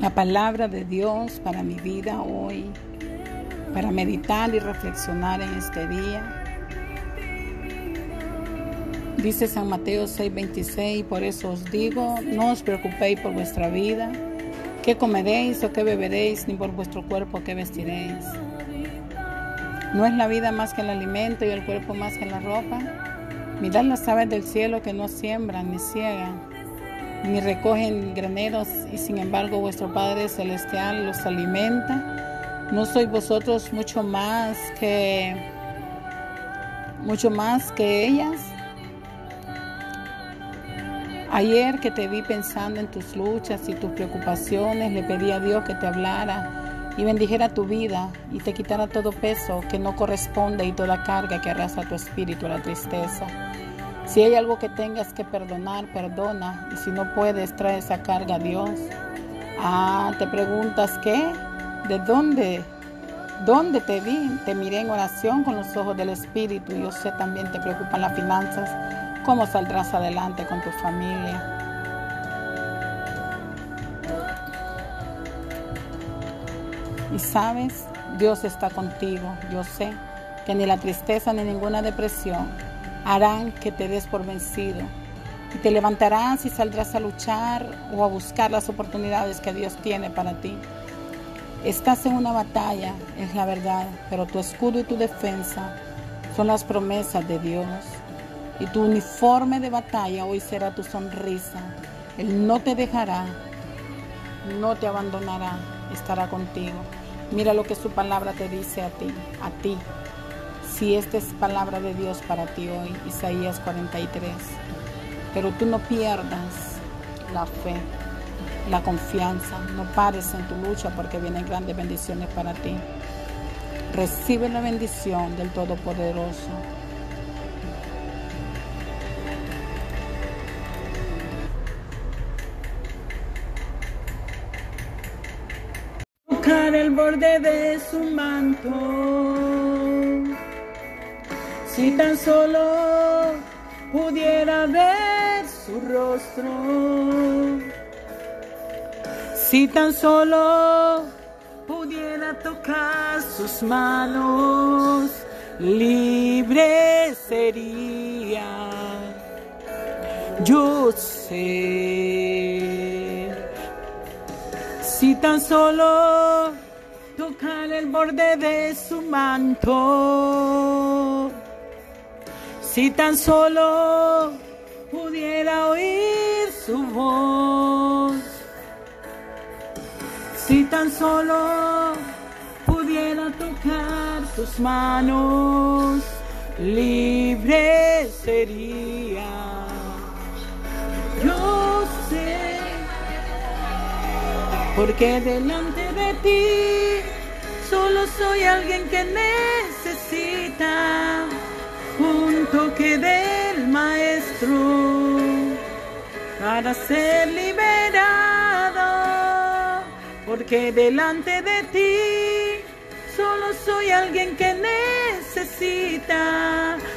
la palabra de Dios para mi vida hoy, para meditar y reflexionar en este día. Dice San Mateo 6:26, por eso os digo, no os preocupéis por vuestra vida, qué comeréis o qué beberéis, ni por vuestro cuerpo qué vestiréis. ¿No es la vida más que el alimento y el cuerpo más que la ropa? Mirad las aves del cielo que no siembran ni ciegan ni recogen graneros, y sin embargo vuestro Padre Celestial los alimenta. ¿No sois vosotros mucho más que mucho más que ellas? Ayer que te vi pensando en tus luchas y tus preocupaciones, le pedí a Dios que te hablara y bendijera tu vida y te quitara todo peso que no corresponde y toda carga que arrastra tu espíritu, la tristeza. Si hay algo que tengas que perdonar, perdona. Y si no puedes, trae esa carga a Dios. Ah, te preguntas qué, de dónde, dónde te vi. Te miré en oración con los ojos del Espíritu. Yo sé también te preocupan las finanzas. ¿Cómo saldrás adelante con tu familia? Y sabes, Dios está contigo. Yo sé que ni la tristeza ni ninguna depresión harán que te des por vencido. Y te levantarás y saldrás a luchar o a buscar las oportunidades que Dios tiene para ti. Estás en una batalla, es la verdad, pero tu escudo y tu defensa son las promesas de Dios. Y tu uniforme de batalla hoy será tu sonrisa. Él no te dejará, no te abandonará, estará contigo. Mira lo que su palabra te dice a ti, a ti, si esta es palabra de Dios para ti hoy, Isaías 43. Pero tú no pierdas la fe, la confianza, no pares en tu lucha porque vienen grandes bendiciones para ti. Recibe la bendición del Todopoderoso. Tocar el borde de su manto si tan solo pudiera ver su rostro, si tan solo pudiera tocar sus manos, libre sería. Yo sé, si tan solo tocar el borde de su manto si tan solo pudiera oír su voz, si tan solo pudiera tocar sus manos, libre sería. Yo sé, porque delante de ti solo soy alguien que necesita un toque del maestro para ser liberado, porque delante de ti solo soy alguien que necesita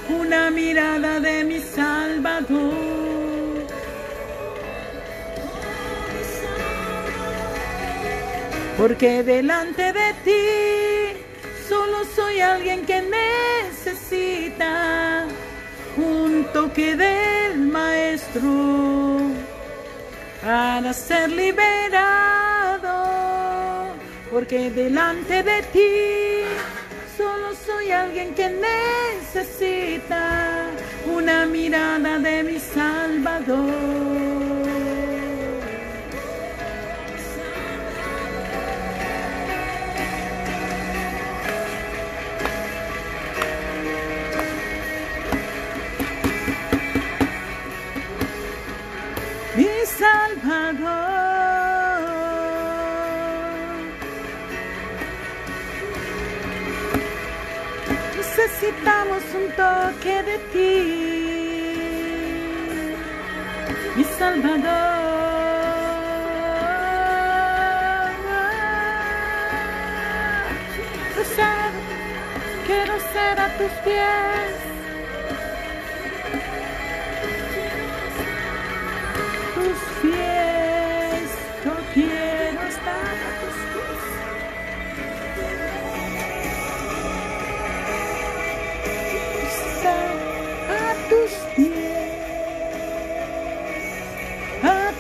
una mirada de mi Salvador. Porque delante de ti solo soy alguien que necesita un toque del maestro para ser liberado, porque delante de ti solo soy alguien que necesita una mirada de mi Salvador. Necesitamos un toque de ti, mi Salvador. Quiero ser a tus pies.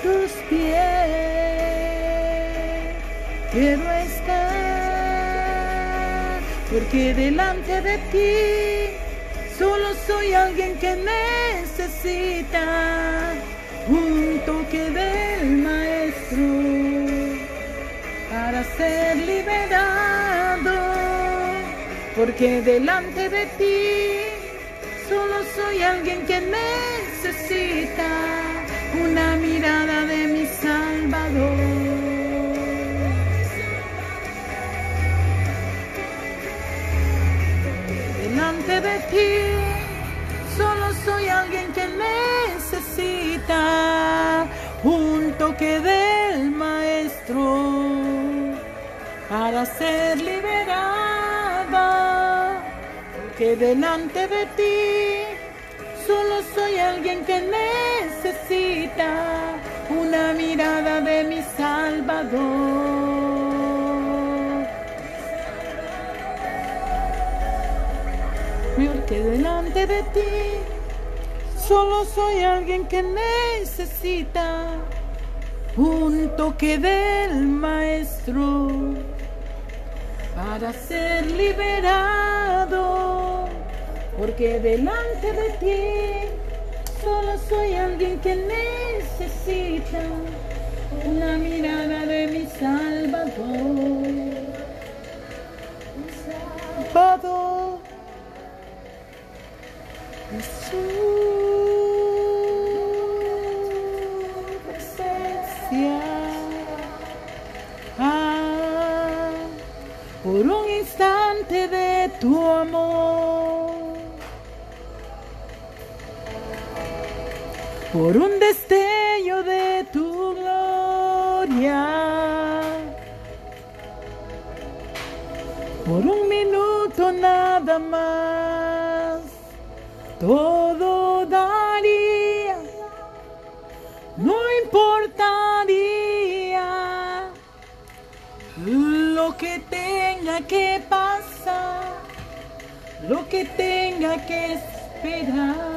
Tus pies. Quiero estar, porque delante de ti solo soy alguien que necesita un toque del maestro para ser liberado, porque delante de ti solo soy alguien que necesita una mirada ti solo soy alguien que necesita un toque del maestro para ser liberada. Porque delante de ti solo soy alguien que necesita una mirada de mi Salvador. Delante de ti solo soy alguien que necesita un toque del maestro para ser liberado. Porque delante de ti solo soy alguien que necesita una mirada de mi Salvador. Salvador. Su presencia. Ah, por un instante de tu amor, por un destello de tu gloria, por un todo daría, no importaría lo que tenga que pasar, lo que tenga que esperar.